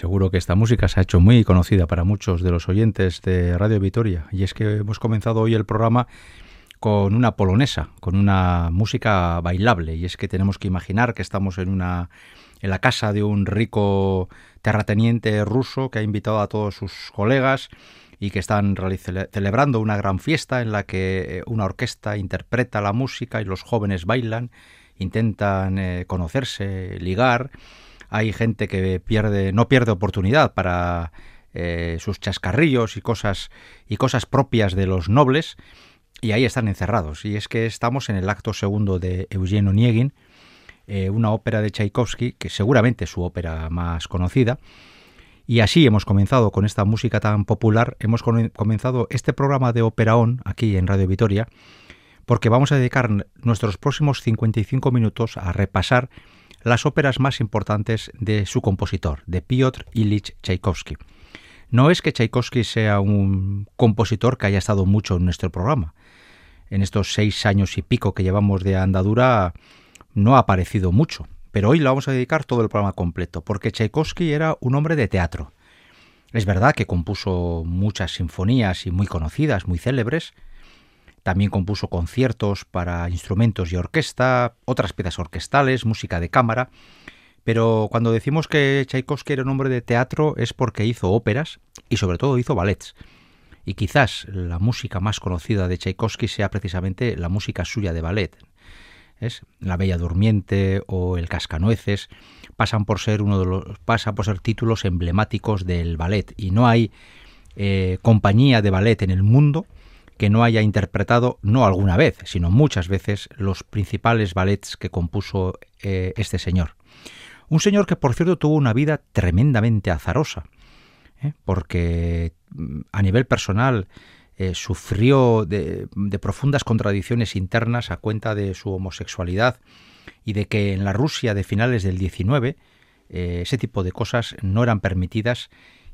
Seguro que esta música se ha hecho muy conocida para muchos de los oyentes de Radio Vitoria. Y es que hemos comenzado hoy el programa con una polonesa, con una música bailable. Y es que tenemos que imaginar que estamos en una en la casa de un rico terrateniente ruso que ha invitado a todos sus colegas y que están celebrando una gran fiesta en la que una orquesta interpreta la música y los jóvenes bailan, intentan eh, conocerse, ligar hay gente que pierde, no pierde oportunidad para eh, sus chascarrillos y cosas, y cosas propias de los nobles, y ahí están encerrados. Y es que estamos en el acto segundo de Eugenio Onegin, eh, una ópera de Tchaikovsky, que seguramente es su ópera más conocida. Y así hemos comenzado con esta música tan popular, hemos comenzado este programa de Operaón aquí en Radio Vitoria, porque vamos a dedicar nuestros próximos 55 minutos a repasar las óperas más importantes de su compositor, de Piotr Ilich Tchaikovsky. No es que Tchaikovsky sea un compositor que haya estado mucho en nuestro programa. En estos seis años y pico que llevamos de andadura no ha aparecido mucho, pero hoy le vamos a dedicar todo el programa completo, porque Tchaikovsky era un hombre de teatro. Es verdad que compuso muchas sinfonías y muy conocidas, muy célebres, también compuso conciertos para instrumentos y orquesta, otras piezas orquestales, música de cámara. Pero cuando decimos que Tchaikovsky era un hombre de teatro es porque hizo óperas y sobre todo hizo ballets. Y quizás la música más conocida de Tchaikovsky sea precisamente la música suya de ballet. ¿Es? La Bella Durmiente o El Cascanueces pasan por ser uno de los pasa por ser títulos emblemáticos del ballet y no hay eh, compañía de ballet en el mundo que no haya interpretado no alguna vez, sino muchas veces los principales ballets que compuso eh, este señor. Un señor que, por cierto, tuvo una vida tremendamente azarosa, ¿eh? porque mm, a nivel personal eh, sufrió de, profundas contradicciones internas a cuenta de su homosexualidad y de que en la Rusia de finales del 19 ese tipo de cosas no eran permitidas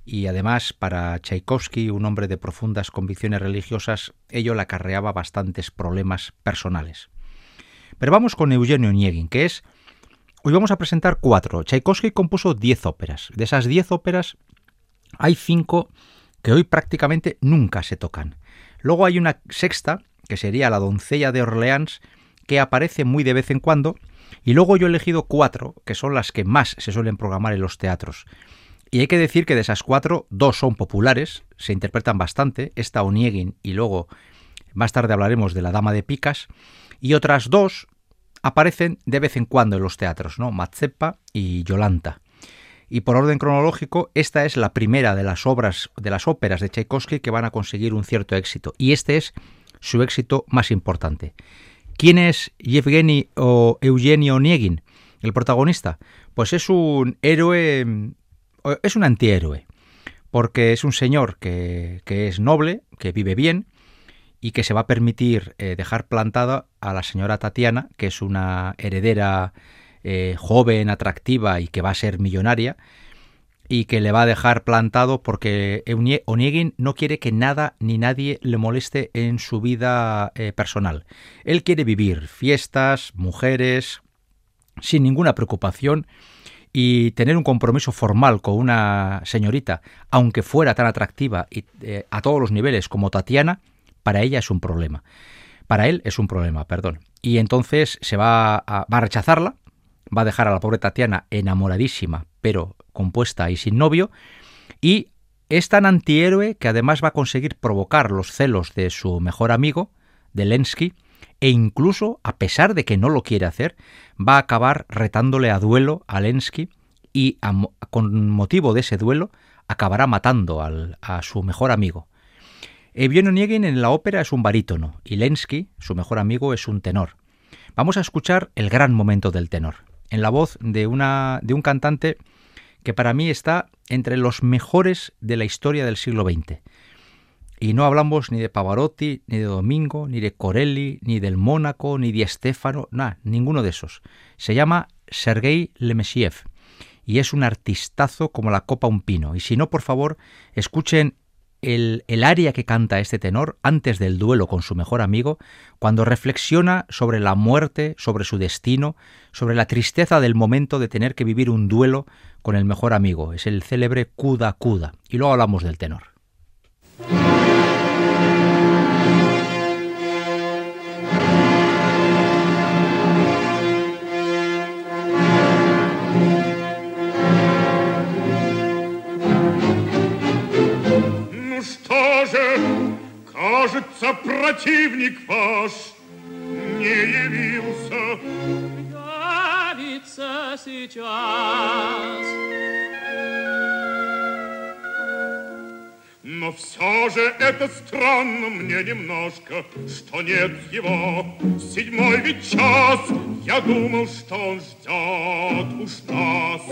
y además para Tchaikovsky, un hombre de profundas convicciones religiosas, ello le acarreaba bastantes problemas personales. Pero vamos con Eugenio Onegin, que es... Hoy vamos a presentar cuatro. Tchaikovsky compuso diez óperas. De esas diez óperas hay cinco que hoy prácticamente nunca se tocan. Luego hay una sexta, que sería La doncella de Orleans, que aparece muy de vez en cuando, y luego yo he elegido cuatro, que son las que más se suelen programar en los teatros. Y hay que decir que de esas cuatro, dos son populares, se interpretan bastante, esta Oniegin y luego más tarde hablaremos de La Dama de Picas, y otras dos aparecen de vez en cuando en los teatros, ¿no? Mazzepa y Yolanta. Y por orden cronológico, esta es la primera de las obras, de las óperas de Tchaikovsky que van a conseguir un cierto éxito, y este es su éxito más importante. ¿Quién es Yevgeny o Eugenio Oniegin, el protagonista? Pues es un héroe es un antihéroe, porque es un señor que, es noble, que vive bien y que se va a permitir eh, dejar plantada a la señora Tatiana, que es una heredera eh, joven, atractiva y que va a ser millonaria, y que le va a dejar plantado porque Onegin no quiere que nada ni nadie le moleste en su vida eh, personal. Él quiere vivir fiestas, mujeres, sin ninguna preocupación y tener un compromiso formal con una señorita, aunque fuera tan atractiva y eh, a todos los niveles como Tatiana, para ella es un problema. Para él es un problema, perdón. Y entonces se va a, va a rechazarla, va a dejar a la pobre Tatiana enamoradísima, pero compuesta y sin novio, y es tan antihéroe que además va a conseguir provocar los celos de su mejor amigo, de Lensky, e incluso, a pesar de que no lo quiere hacer, va a acabar retándole a duelo a Lensky y con motivo de ese duelo acabará matando a su mejor amigo. Evgen Onegin en la ópera es un barítono y Lensky, su mejor amigo, es un tenor. Vamos a escuchar el gran momento del tenor, en la voz de, una, de un cantante que para mí está entre los mejores de la historia del siglo XX. Y no hablamos ni de Pavarotti, ni de Domingo, ni de Corelli, ni del Mónaco, ni de Stefano, nada, ninguno de esos. Se llama Sergei Lemesiev y es un artistazo como la copa un pino. Y si no, por favor, escuchen el, el aria que canta este tenor antes del duelo con su mejor amigo, cuando reflexiona sobre la muerte, sobre su destino, sobre la tristeza del momento de tener que vivir un duelo con el mejor amigo. Es el célebre Cuda Cuda. Y luego hablamos del tenor. Кажется, противник ваш не явился. Явится сейчас. Но все же это странно мне немножко, что нет его. Седьмой ведь час, я думал, что он ждет уж нас.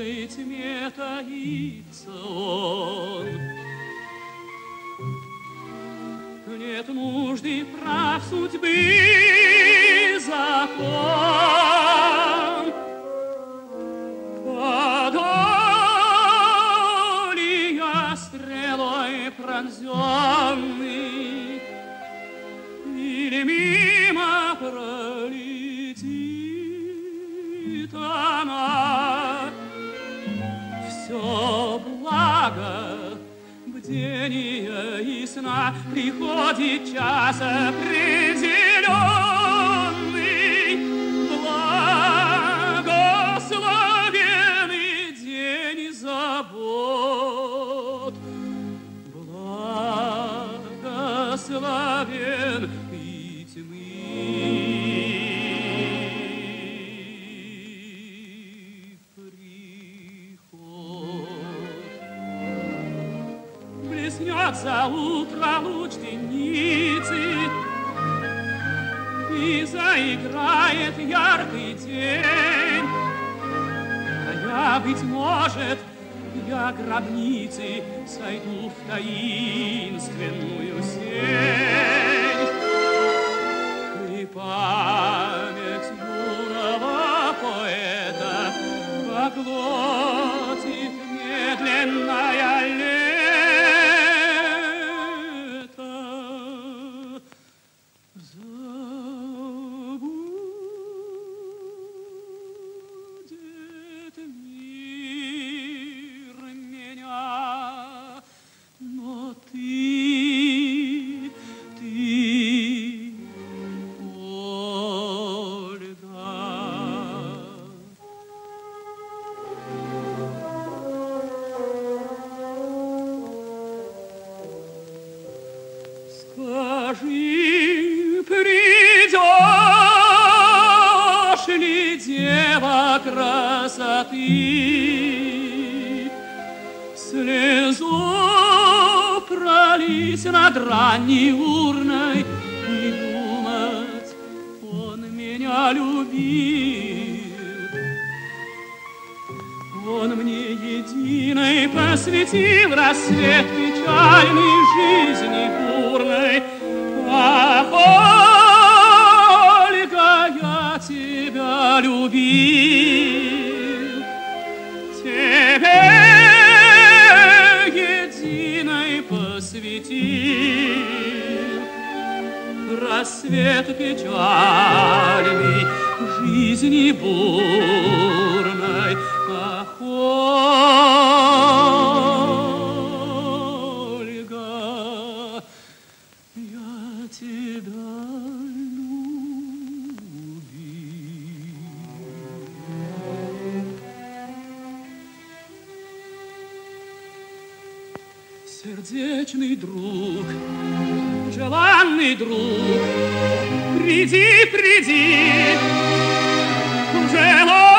тихой тьме таится он. Нет нужды прав судьбы закон. Подолью стрелой пронзенный видения и сна приходит час, приди. За утро луч деницы, И заиграет яркий день. А я, быть может, я гробницы Сойду в таинственную сень. И Сердечный друг, желанный друг, приди, приди, желанный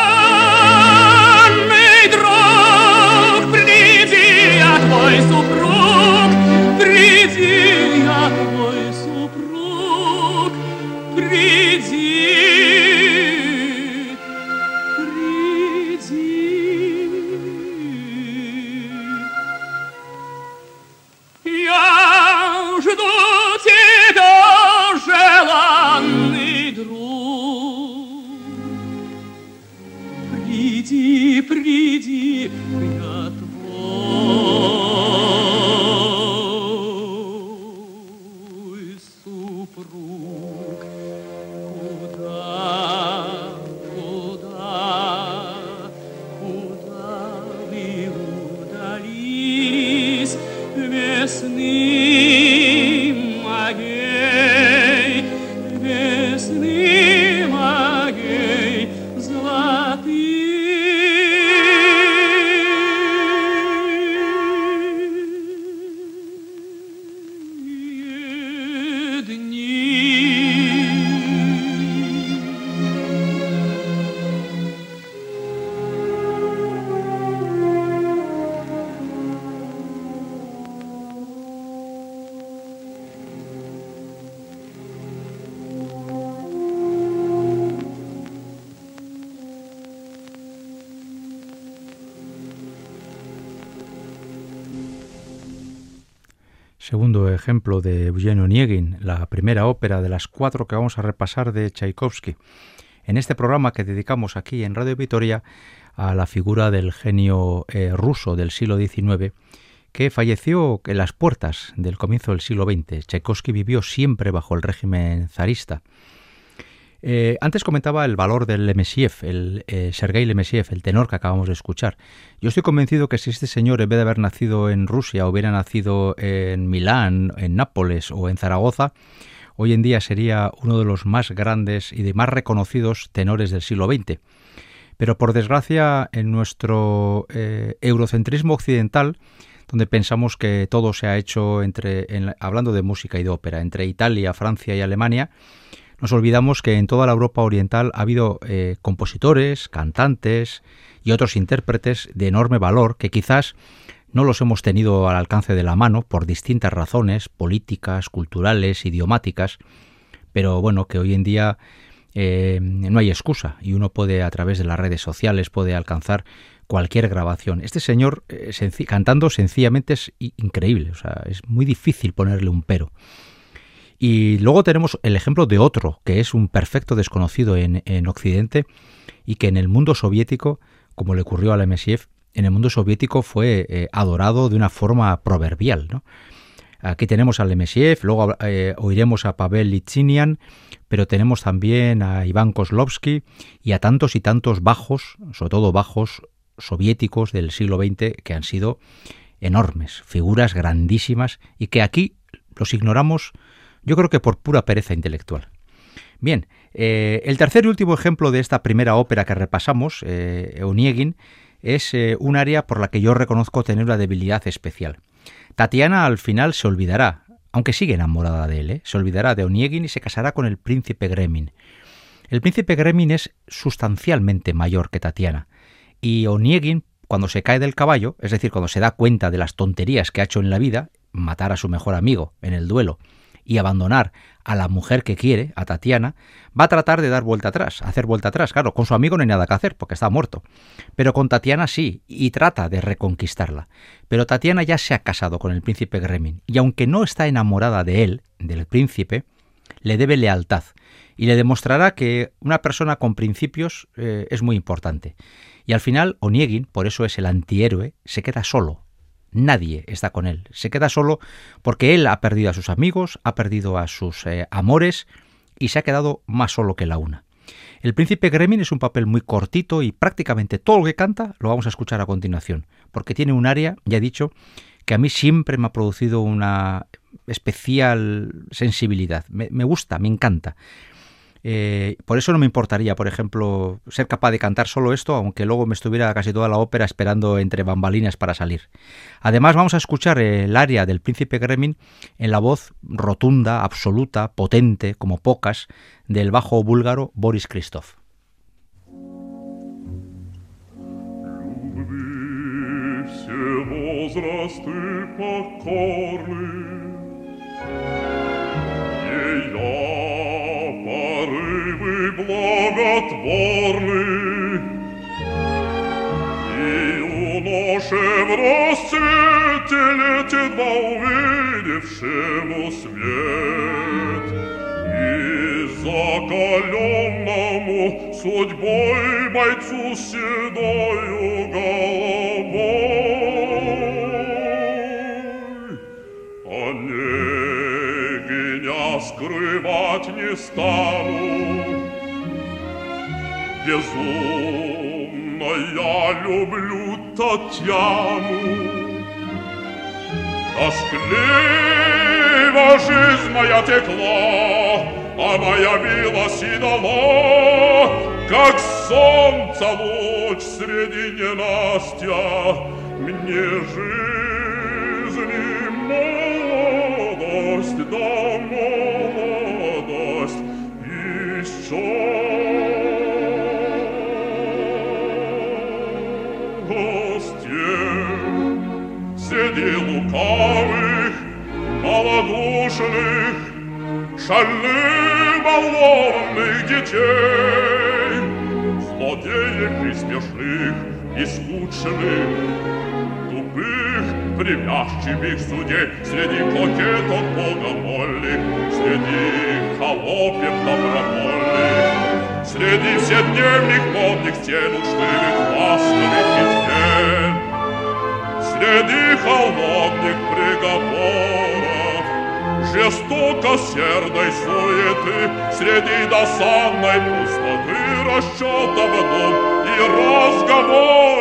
Segundo ejemplo de Eugenio Onegin, la primera ópera de las cuatro que vamos a repasar de Tchaikovsky. En este programa que dedicamos aquí en Radio Vitoria a la figura del genio eh, ruso del siglo XIX, que falleció en las puertas del comienzo del siglo XX. Tchaikovsky vivió siempre bajo el régimen zarista. Eh, antes comentaba el valor del Lemesiev, el eh, Sergei Lemesiev, el tenor que acabamos de escuchar. Yo estoy convencido que si este señor, en vez de haber nacido en Rusia, hubiera nacido en Milán, en Nápoles o en Zaragoza, hoy en día sería uno de los más grandes y de más reconocidos tenores del siglo XX. Pero por desgracia, en nuestro eh, eurocentrismo occidental, donde pensamos que todo se ha hecho entre, en, hablando de música y de ópera, entre Italia, Francia y Alemania, nos olvidamos que en toda la Europa oriental ha habido eh, compositores, cantantes y otros intérpretes de enorme valor que quizás no los hemos tenido al alcance de la mano por distintas razones políticas, culturales, idiomáticas, pero bueno, que hoy en día eh, no hay excusa y uno puede a través de las redes sociales puede alcanzar cualquier grabación. Este señor eh, cantando sencillamente es increíble, o sea, es muy difícil ponerle un pero. Y luego tenemos el ejemplo de otro, que es un perfecto desconocido en, en Occidente y que en el mundo soviético, como le ocurrió a Lemesiev, en el mundo soviético fue eh, adorado de una forma proverbial. ¿no? Aquí tenemos a Lemesiev, luego eh, oiremos a Pavel Litchinian, pero tenemos también a Iván Kozlovsky y a tantos y tantos bajos, sobre todo bajos soviéticos del siglo XX, que han sido enormes, figuras grandísimas y que aquí los ignoramos yo creo que por pura pereza intelectual. Bien, eh, el tercer y último ejemplo de esta primera ópera que repasamos, eh, es eh, un área por la que yo reconozco tener una debilidad especial. Tatiana al final se olvidará, aunque sigue enamorada de él, ¿eh? se olvidará de Oniegin y se casará con el príncipe Gremin. El príncipe Gremin es sustancialmente mayor que Tatiana, y Oniegin, cuando se cae del caballo, es decir, cuando se da cuenta de las tonterías que ha hecho en la vida, matar a su mejor amigo en el duelo, y abandonar a la mujer que quiere, a Tatiana, va a tratar de dar vuelta atrás, hacer vuelta atrás. Claro, con su amigo no hay nada que hacer porque está muerto. Pero con Tatiana sí, y trata de reconquistarla. Pero Tatiana ya se ha casado con el príncipe Gremin, y aunque no está enamorada de él, del príncipe, le debe lealtad y le demostrará que una persona con principios eh, es muy importante. Y al final, Oniegin, por eso es el antihéroe, se queda solo. Nadie está con él. Se queda solo porque él ha perdido a sus amigos, ha perdido a sus eh, amores y se ha quedado más solo que la una. El príncipe Gremin es un papel muy cortito y prácticamente todo lo que canta lo vamos a escuchar a continuación, porque tiene un área, ya he dicho, que a mí siempre me ha producido una especial sensibilidad. me gusta, me encanta. Eh, por eso no me importaría, por ejemplo, ser capaz de cantar solo esto, aunque luego me estuviera casi toda la ópera esperando entre bambalinas para salir. Además, vamos a escuchar el aria del príncipe Gremin en la voz rotunda, absoluta, potente, como pocas, del bajo búlgaro Boris Christoph. Благотворны. И юноше в рассвете летит во увидевшему свет. И закаленному судьбой бойцу седою головой. Онегиня скрывать не стану, безумно я люблю Татьяну. Тоскливо жизнь моя текла, а моя билась и как солнце луч среди ненастья, мне жизни молодость да молодость еще. Лукавых, малодушных, шальных детей, злодеев и смешных, и скучных, тупых, привязчивых судей, среди кокеток богомольных, среди холопев добровольных, среди вседневных модных стен учлывых, ласковых петель, среди холодных приговоров, жестоко сердой суеты, среди досадной пустоты расчетов дум и разговоров.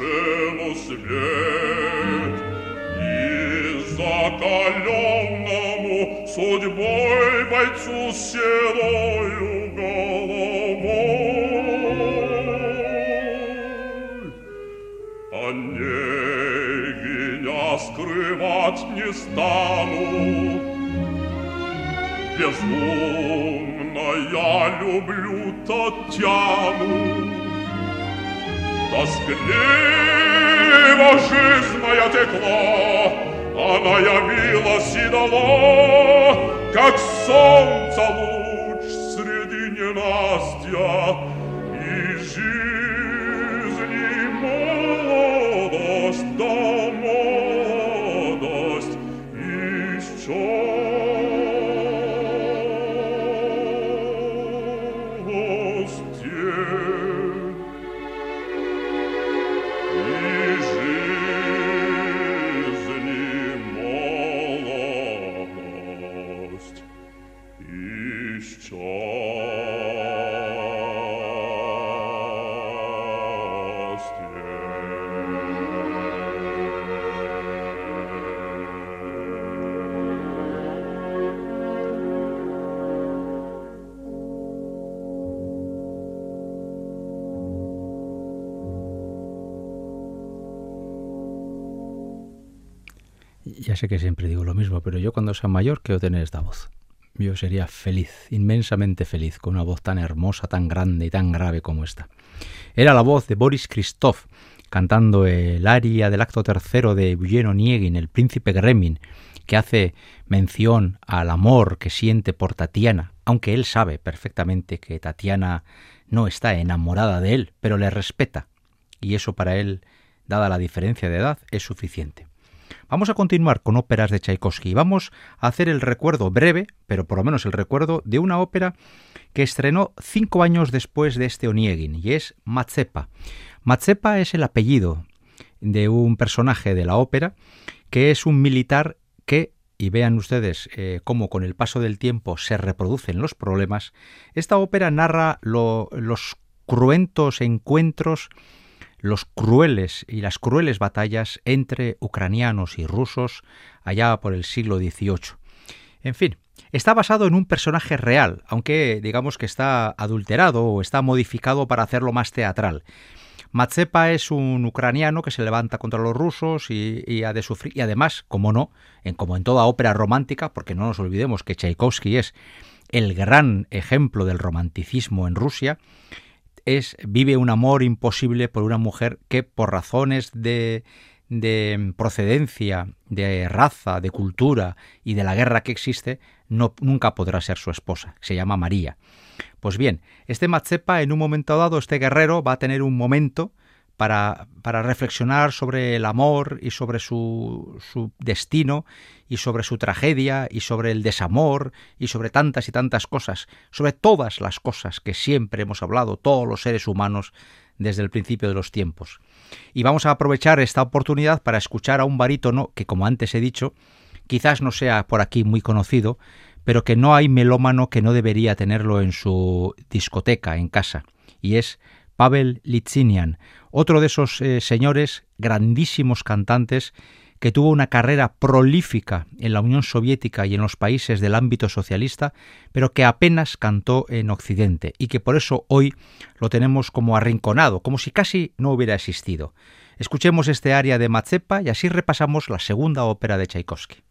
вышел свет, И закаленному судьбой бойцу седою головой. Онегиня скрывать не стану, Безумно я люблю Татьяну, Тоскливо жизнь моя текла, Она явила и дала, Как солнце луч среди ненастья, sé que siempre digo lo mismo, pero yo cuando sea mayor quiero tener esta voz. Yo sería feliz, inmensamente feliz, con una voz tan hermosa, tan grande y tan grave como esta. Era la voz de Boris Christoph, cantando el aria del acto tercero de Eugene Onegin, el príncipe Gremin, que hace mención al amor que siente por Tatiana, aunque él sabe perfectamente que Tatiana no está enamorada de él, pero le respeta, y eso para él, dada la diferencia de edad, es suficiente. Vamos a continuar con óperas de Tchaikovsky vamos a hacer el recuerdo breve, pero por lo menos el recuerdo de una ópera que estrenó cinco años después de este Oniegin y es Matzepa. Matzepa es el apellido de un personaje de la ópera que es un militar que y vean ustedes eh, cómo con el paso del tiempo se reproducen los problemas, esta ópera narra los cruentos encuentros los crueles y las crueles batallas entre ucranianos y rusos allá por el siglo XVIII. En fin, está basado en un personaje real, aunque digamos que está adulterado o está modificado para hacerlo más teatral. Matsepa es un ucraniano que se levanta contra los rusos y, ha de sufrir, y además, como no, en, como en toda ópera romántica, porque no nos olvidemos que Tchaikovsky es el gran ejemplo del romanticismo en Rusia, es vive un amor imposible por una mujer que por razones de de procedencia, de raza, de cultura y de la guerra que existe, no, nunca podrá ser su esposa. Se llama María. Pues bien, este Matzepa, en un momento dado, este guerrero va a tener un momento para, para reflexionar sobre el amor y sobre su, su destino y sobre su tragedia y sobre el desamor y sobre tantas y tantas cosas, sobre todas las cosas que siempre hemos hablado todos los seres humanos desde el principio de los tiempos. Y vamos a aprovechar esta oportunidad para escuchar a un barítono que, como antes he dicho, quizás no sea por aquí muy conocido, pero que no hay melómano que no debería tenerlo en su discoteca en casa, y es Pavel Litsinian, otro de esos eh, señores grandísimos cantantes que tuvo una carrera prolífica en la Unión Soviética y en los países del ámbito socialista, pero que apenas cantó en Occidente y que por eso hoy lo tenemos como arrinconado, como si casi no hubiera existido. Escuchemos este aria de Matzepa y así repasamos la segunda ópera de Tchaikovsky.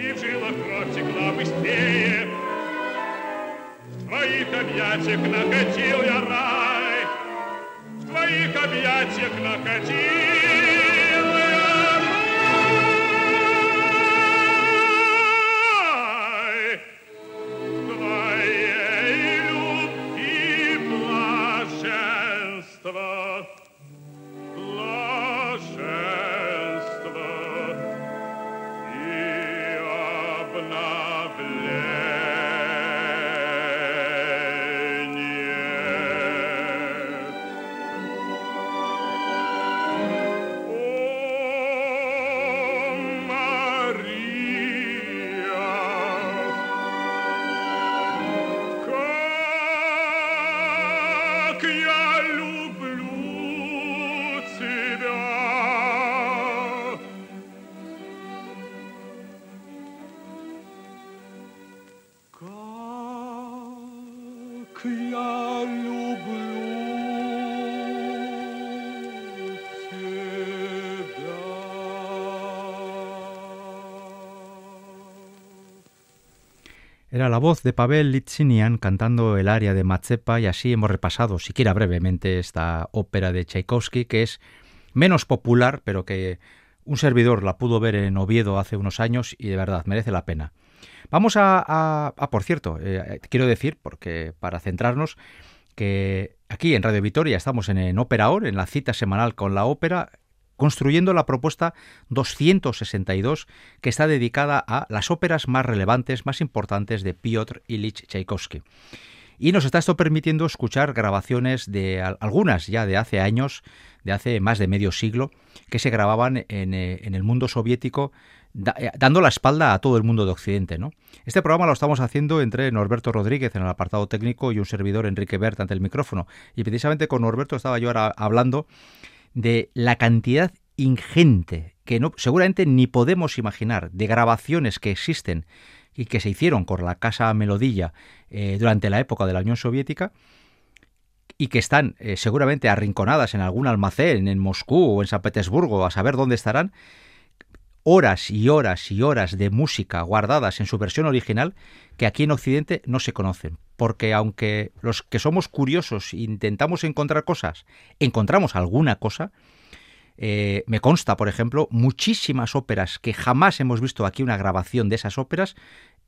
И в жилах кровь текла быстрее. В твоих объятиях находил я рай, В твоих объятиях находил La voz de Pavel Litchinian cantando el aria de Mazepa y así hemos repasado, siquiera brevemente, esta ópera de Tchaikovsky que es menos popular, pero que un servidor la pudo ver en Oviedo hace unos años y de verdad merece la pena. Vamos a, a- por cierto, eh, quiero decir, porque para centrarnos, que aquí en Radio Vitoria estamos en, Ópera Or, en la cita semanal con la ópera, construyendo la propuesta 262 que está dedicada a las óperas más relevantes, más importantes de Piotr Ilich Tchaikovsky. Y nos está esto permitiendo escuchar grabaciones de al- algunas ya de hace años, de hace más de medio siglo, que se grababan en, eh, el mundo soviético, eh, dando la espalda a todo el mundo de Occidente. ¿no? Este programa lo estamos haciendo entre Norberto Rodríguez en el apartado técnico y un servidor Enrique Bert ante el micrófono. Y precisamente con Norberto estaba yo ahora hablando de la cantidad ingente que no, seguramente ni podemos imaginar de grabaciones que existen y que se hicieron con la Casa Melodilla eh, durante la época de la Unión Soviética y que están eh, seguramente arrinconadas en algún almacén en Moscú o en San Petersburgo, a saber dónde estarán, horas y horas y horas de música guardadas en su versión original que aquí en Occidente no se conocen. Porque aunque los que somos curiosos intentamos encontrar cosas, encontramos alguna cosa, eh, me consta, por ejemplo, muchísimas óperas que jamás hemos visto aquí una grabación de esas óperas,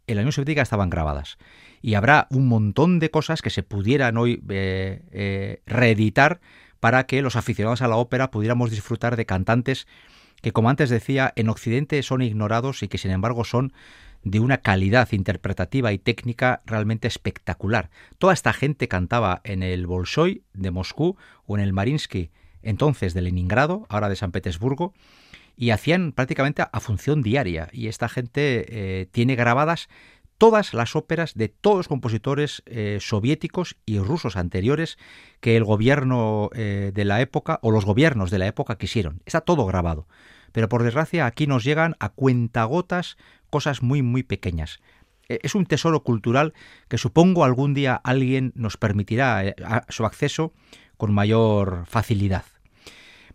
en la Unión Soviética estaban grabadas. Y habrá un montón de cosas que se pudieran hoy eh, eh, reeditar para que los aficionados a la ópera pudiéramos disfrutar de cantantes que, como antes decía, en Occidente son ignorados y que, sin embargo, son de una calidad interpretativa y técnica realmente espectacular. Toda esta gente cantaba en el Bolshoi de Moscú o en el Marinsky entonces de Leningrado, ahora de San Petersburgo, y hacían prácticamente a función diaria. Y esta gente eh, tiene grabadas todas las óperas de todos los compositores eh, soviéticos y rusos anteriores que el gobierno eh, de la época o los gobiernos de la época quisieron. Está todo grabado. Pero por desgracia aquí nos llegan a cuentagotas cosas muy muy pequeñas. Es un tesoro cultural que supongo algún día alguien nos permitirá su acceso con mayor facilidad.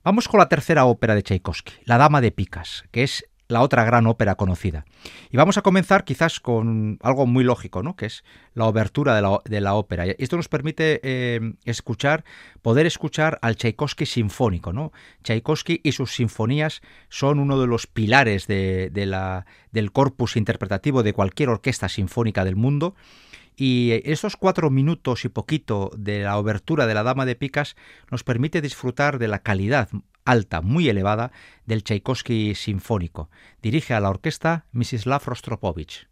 Vamos con la tercera ópera de Tchaikovsky, La Dama de Picas, que es la otra gran ópera conocida. Y vamos a comenzar quizás con algo muy lógico, ¿no? que es la obertura de la, ópera. Y esto nos permite eh, escuchar, poder escuchar al Tchaikovsky sinfónico. ¿no? Tchaikovsky y sus sinfonías son uno de los pilares de, la, del corpus interpretativo de cualquier orquesta sinfónica del mundo. Y esos cuatro minutos y poquito de la obertura de la Dama de Picas nos permite disfrutar de la calidad alta, muy elevada, del Tchaikovsky sinfónico. Dirige a la orquesta Mrs. Rostropovich.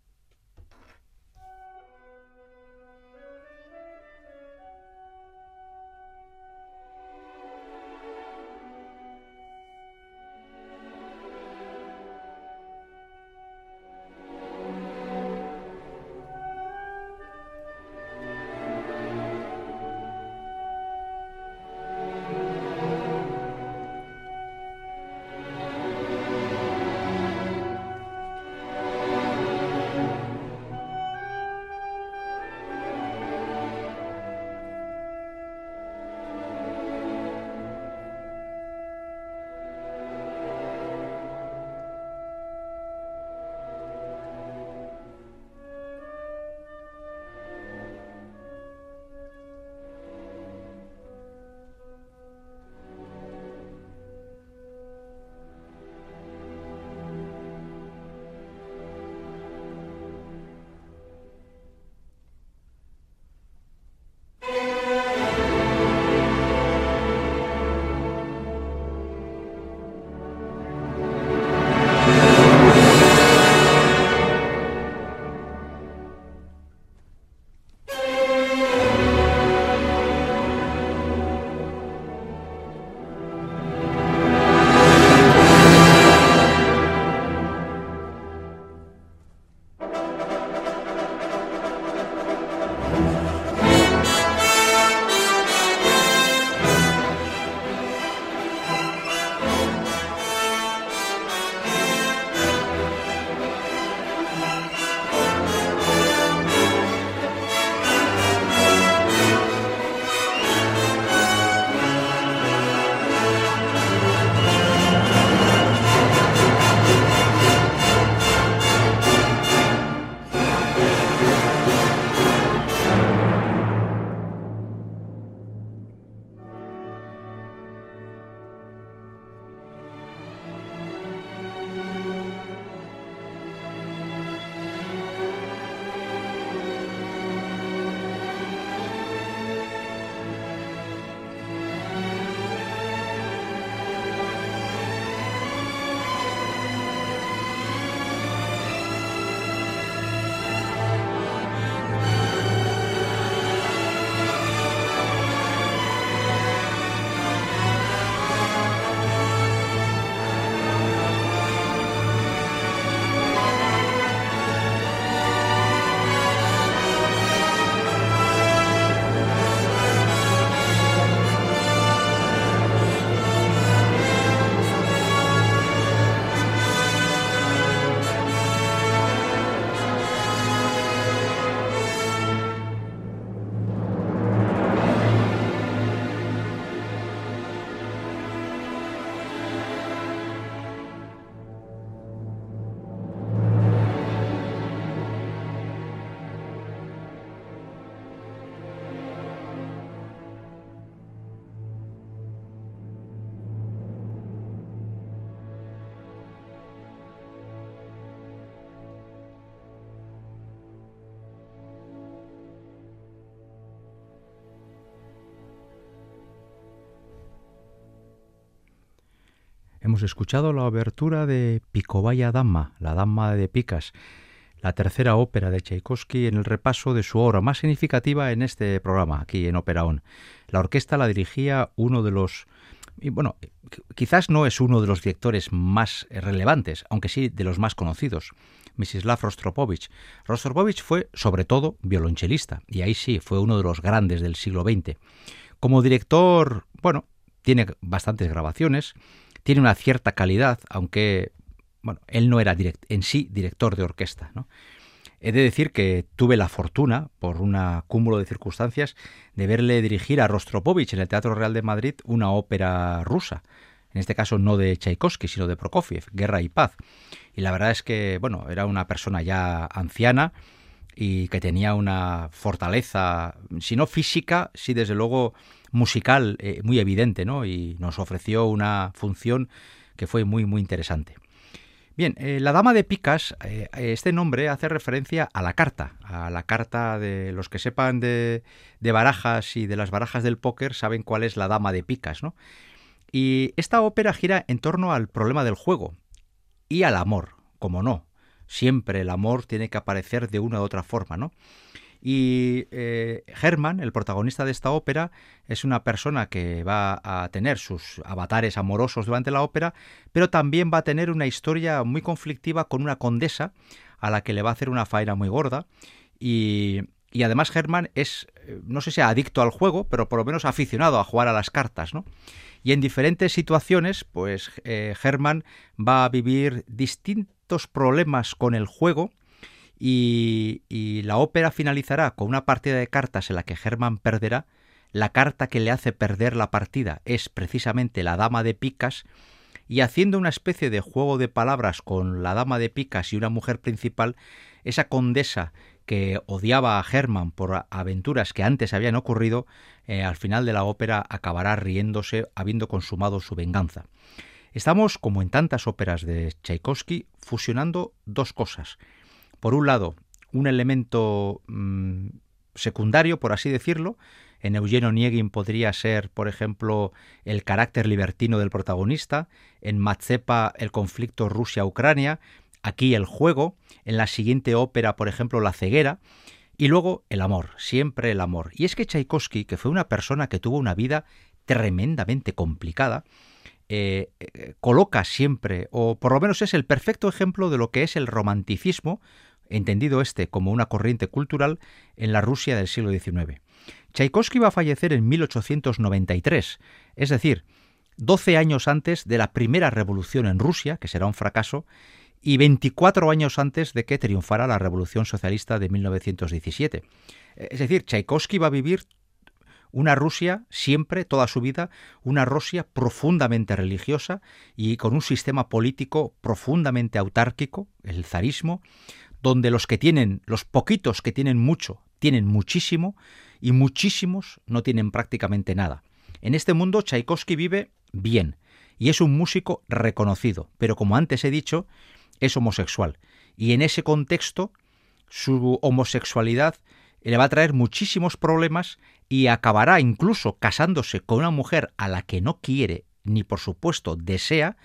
Hemos escuchado la obertura de Picobaya Dama, la Dama de Picas, la tercera ópera de Tchaikovsky en el repaso de su obra más significativa en este programa, aquí en Operaón. La orquesta la dirigía uno de los bueno, quizás no es uno de los directores más relevantes, aunque sí de los más conocidos, Misislav Rostropovich. Rostropovich fue, sobre todo, violonchelista, y ahí sí, fue uno de los grandes del siglo XX. Como director, bueno, tiene bastantes grabaciones, tiene una cierta calidad, aunque bueno, él no era en sí director de orquesta. ¿no? He de decir que tuve la fortuna, por un cúmulo de circunstancias, de verle dirigir a Rostropovich en el Teatro Real de Madrid una ópera rusa. en este caso no de Tchaikovsky, sino de Prokofiev, Guerra y Paz. Y la verdad es que, bueno, era una persona ya anciana y que tenía una fortaleza, si no física, sí desde luego musical eh, muy evidente, ¿no? Y nos ofreció una función que fue muy, muy interesante. Bien, eh, la dama de picas, eh, este nombre hace referencia a la carta, a la carta de los que sepan de, de, barajas y de las barajas del póker saben cuál es la dama de picas, ¿no? Y esta ópera gira en torno al problema del juego y al amor, como no. Siempre el amor tiene que aparecer de una u otra forma, ¿no? Y eh, Herman, el protagonista de esta ópera, es una persona que va a tener sus avatares amorosos durante la ópera, pero también va a tener una historia muy conflictiva con una condesa a la que le va a hacer una faena muy gorda. Y, además Herman es, no sé si adicto al juego, pero por lo menos aficionado a jugar a las cartas, ¿no? Y en diferentes situaciones, pues eh, Herman va a vivir distintos problemas con el juego y, la ópera finalizará con una partida de cartas en la que Herman perderá. La carta que le hace perder la partida es precisamente la dama de picas y haciendo una especie de juego de palabras con la dama de picas y una mujer principal, esa condesa que odiaba a Herman por aventuras que antes habían ocurrido, eh, al final de la ópera acabará riéndose habiendo consumado su venganza. Estamos, como en tantas óperas de Tchaikovsky, fusionando dos cosas por un lado, un elemento mm, secundario, por así decirlo. En Eugenio Niegin podría ser, por ejemplo, el carácter libertino del protagonista, en Matzepa el conflicto Rusia-Ucrania, aquí el juego, en la siguiente ópera, por ejemplo, la ceguera, y luego el amor, siempre el amor. Y es que Tchaikovsky, que fue una persona que tuvo una vida tremendamente complicada, eh, eh, coloca siempre, o por lo menos es el perfecto ejemplo de lo que es el romanticismo, entendido este como una corriente cultural en la Rusia del siglo XIX. Tchaikovsky va a fallecer en 1893, es decir, 12 años antes de la primera revolución en Rusia, que será un fracaso, y 24 años antes de que triunfara la Revolución Socialista de 1917. Es decir, Tchaikovsky va a vivir una Rusia siempre, toda su vida, una Rusia profundamente religiosa y con un sistema político profundamente autárquico, el zarismo, donde los que tienen, los poquitos que tienen mucho, tienen muchísimo y muchísimos no tienen prácticamente nada. En este mundo Tchaikovsky vive bien y es un músico reconocido, pero como antes he dicho, es homosexual y en ese contexto su homosexualidad le va a traer muchísimos problemas y acabará incluso casándose con una mujer a la que no quiere ni por supuesto desea,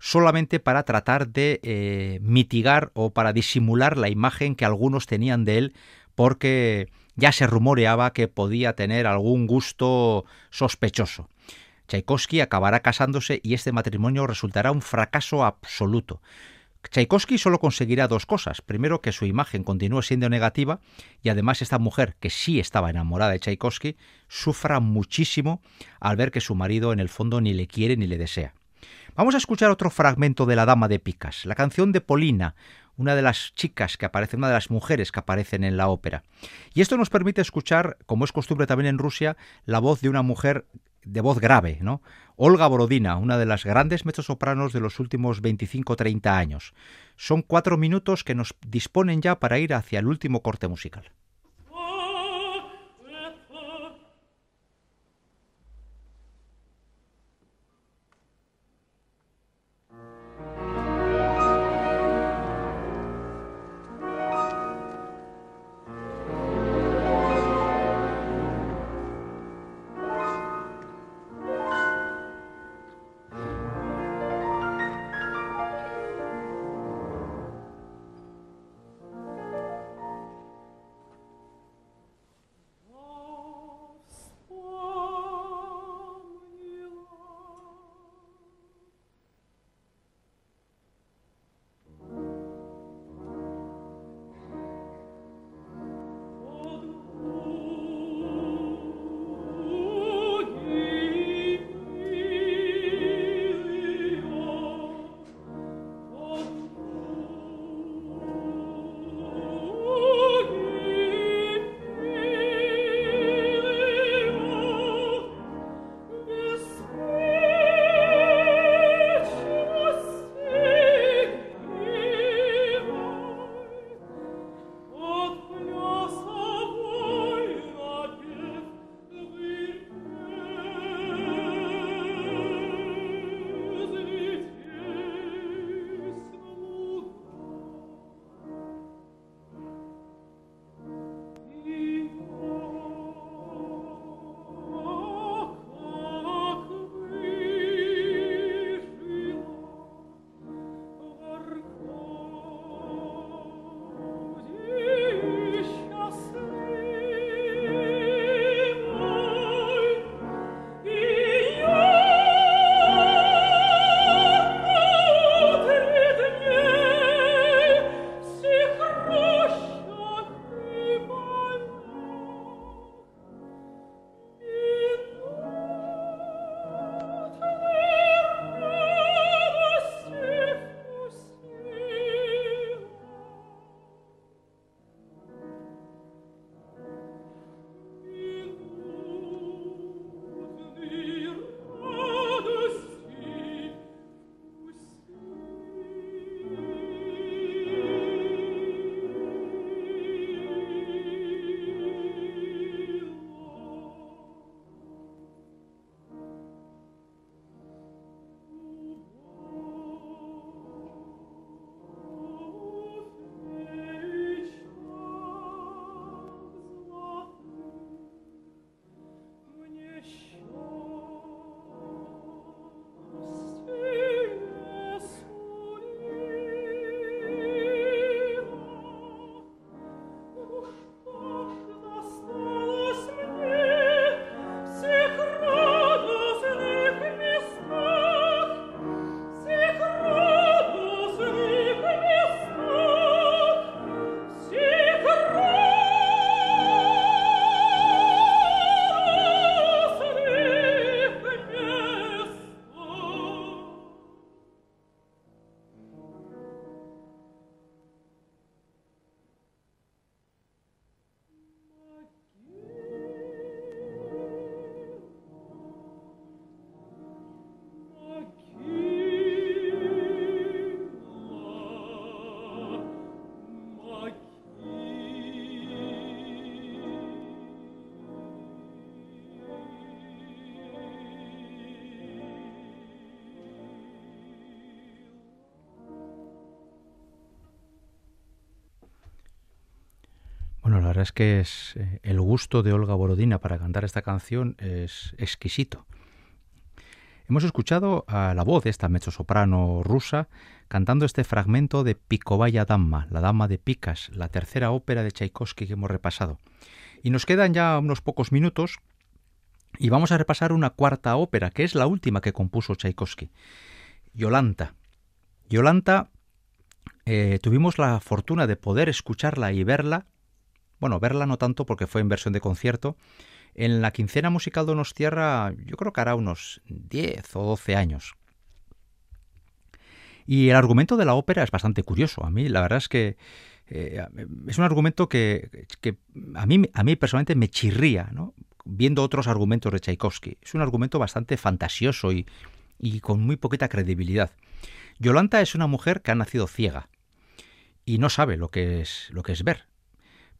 solamente para tratar de eh, mitigar o para disimular la imagen que algunos tenían de él porque ya se rumoreaba que podía tener algún gusto sospechoso. Tchaikovsky acabará casándose y este matrimonio resultará un fracaso absoluto. Tchaikovsky solo conseguirá dos cosas. Primero, que su imagen continúe siendo negativa y además esta mujer, que sí estaba enamorada de Tchaikovsky, sufra muchísimo al ver que su marido en el fondo ni le quiere ni le desea. Vamos a escuchar otro fragmento de La Dama de Picas, la canción de Polina, una de las chicas que aparece, una de las mujeres que aparecen en la ópera. Y esto nos permite escuchar, como es costumbre también en Rusia, la voz de una mujer de voz grave, ¿no? Olga Borodina, una de las grandes mezzosopranos de los últimos 25-30 años. Son cuatro minutos que nos disponen ya para ir hacia el último corte musical. Es que es, eh, el gusto de Olga Borodina para cantar esta canción es exquisito. Hemos escuchado a la voz de esta mezzosoprano rusa cantando este fragmento de Picovaya Dama, la Dama de Picas, la tercera ópera de Tchaikovsky que hemos repasado. Y nos quedan ya unos pocos minutos y vamos a repasar una cuarta ópera, que es la última que compuso Tchaikovsky, Yolanta. Yolanta eh, tuvimos la fortuna de poder escucharla y verla, bueno, verla no tanto porque fue en versión de concierto, en la quincena musical Donostierra yo creo que hará unos 10 o 12 años. Y el argumento de la ópera es bastante curioso. A mí la verdad es que eh, es un argumento que, a, mí, a mí personalmente me chirría, ¿no? viendo otros argumentos de Tchaikovsky. Es un argumento bastante fantasioso y, y con muy poquita credibilidad. Yolanta es una mujer que ha nacido ciega y no sabe lo que es lo que es ver.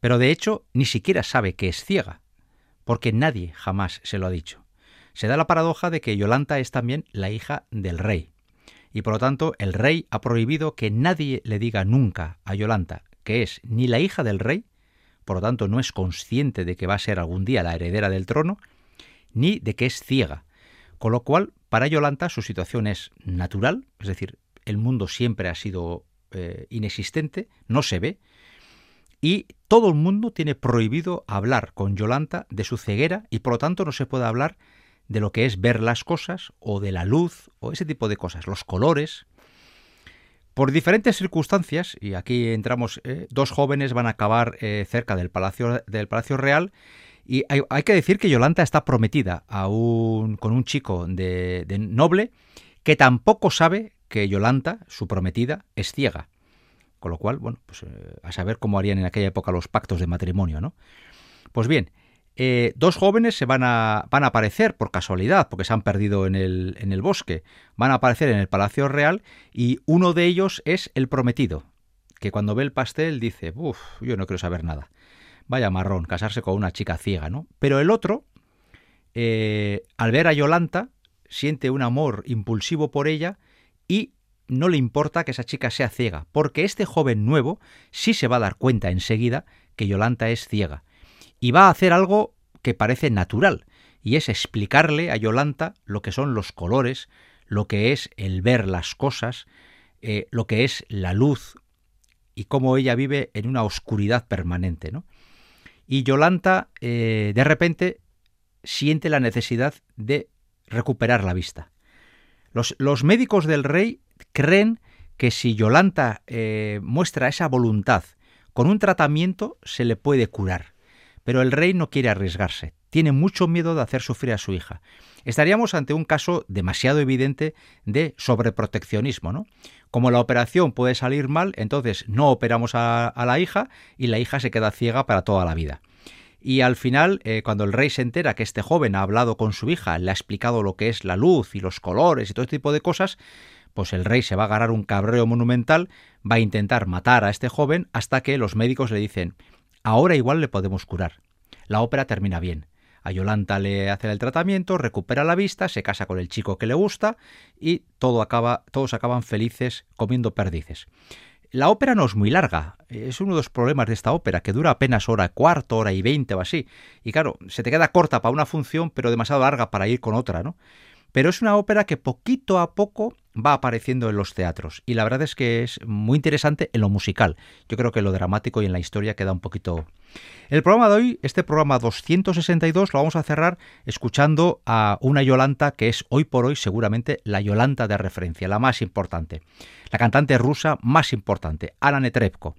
Pero de hecho ni siquiera sabe que es ciega, porque nadie jamás se lo ha dicho. Se da la paradoja de que Yolanta es también la hija del rey, y por lo tanto el rey ha prohibido que nadie le diga nunca a Yolanta que es ni la hija del rey, por lo tanto no es consciente de que va a ser algún día la heredera del trono, ni de que es ciega. Con lo cual, para Yolanta su situación es natural, es decir, el mundo siempre ha sido eh, inexistente, no se ve, y todo el mundo tiene prohibido hablar con Yolanta de su ceguera y por lo tanto no se puede hablar de lo que es ver las cosas o de la luz o ese tipo de cosas, los colores. Por diferentes circunstancias, y aquí entramos, eh, dos jóvenes van a acabar eh, cerca del Palacio, del Palacio Real y hay, que decir que Yolanta está prometida a un, con un chico de, de noble que tampoco sabe que Yolanta, su prometida, es ciega. Con lo cual, bueno, pues eh, a saber cómo harían en aquella época los pactos de matrimonio, ¿no? Pues bien, eh, dos jóvenes se van a, van a aparecer por casualidad, porque se han perdido en el, en el bosque. Van a aparecer en el Palacio Real y uno de ellos es el prometido, que cuando ve el pastel dice, uff, yo no quiero saber nada. Vaya marrón, casarse con una chica ciega, ¿no? Pero el otro, eh, al ver a Yolanta, siente un amor impulsivo por ella y no le importa que esa chica sea ciega, porque este joven nuevo sí se va a dar cuenta enseguida que Yolanta es ciega. Y va a hacer algo que parece natural, y es explicarle a Yolanta lo que son los colores, lo que es el ver las cosas, eh, lo que es la luz y cómo ella vive en una oscuridad permanente. ¿no? Y Yolanta eh, de repente siente la necesidad de recuperar la vista. Los, los médicos del rey creen que si Yolanta eh, muestra esa voluntad con un tratamiento se le puede curar. Pero el rey no quiere arriesgarse, tiene mucho miedo de hacer sufrir a su hija. Estaríamos ante un caso demasiado evidente de sobreproteccionismo, ¿no? Como la operación puede salir mal, entonces no operamos a, la hija y la hija se queda ciega para toda la vida. Y al final, eh, cuando el rey se entera que este joven ha hablado con su hija, le ha explicado lo que es la luz y los colores y todo este tipo de cosas, pues el rey se va a agarrar un cabreo monumental, va a intentar matar a este joven hasta que los médicos le dicen, ahora igual le podemos curar. La ópera termina bien. A Yolanta le hace el tratamiento, recupera la vista, se casa con el chico que le gusta y todo acaba, todos acaban felices comiendo perdices. La ópera no es muy larga, es uno de los problemas de esta ópera, que dura apenas hora cuarto, hora y veinte o así. Y claro, se te queda corta para una función, pero demasiado larga para ir con otra, ¿no? Pero es una ópera que poquito a poco va apareciendo en los teatros y la verdad es que es muy interesante en lo musical. Yo creo que lo dramático y en la historia queda un poquito... El programa de hoy, este programa 262, lo vamos a cerrar escuchando a una Yolanta que es hoy por hoy seguramente la Yolanta de referencia, la más importante. La cantante rusa más importante, Ana Netrebko.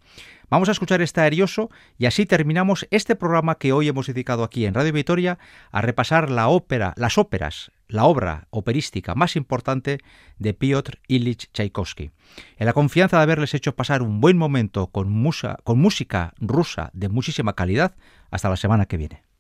Vamos a escuchar este aerioso y así terminamos este programa que hoy hemos dedicado aquí en Radio Vitoria a repasar la ópera, las óperas, la obra operística más importante de Piotr Ilich Tchaikovsky. En la confianza de haberles hecho pasar un buen momento con, con música rusa de muchísima calidad, hasta la semana que viene.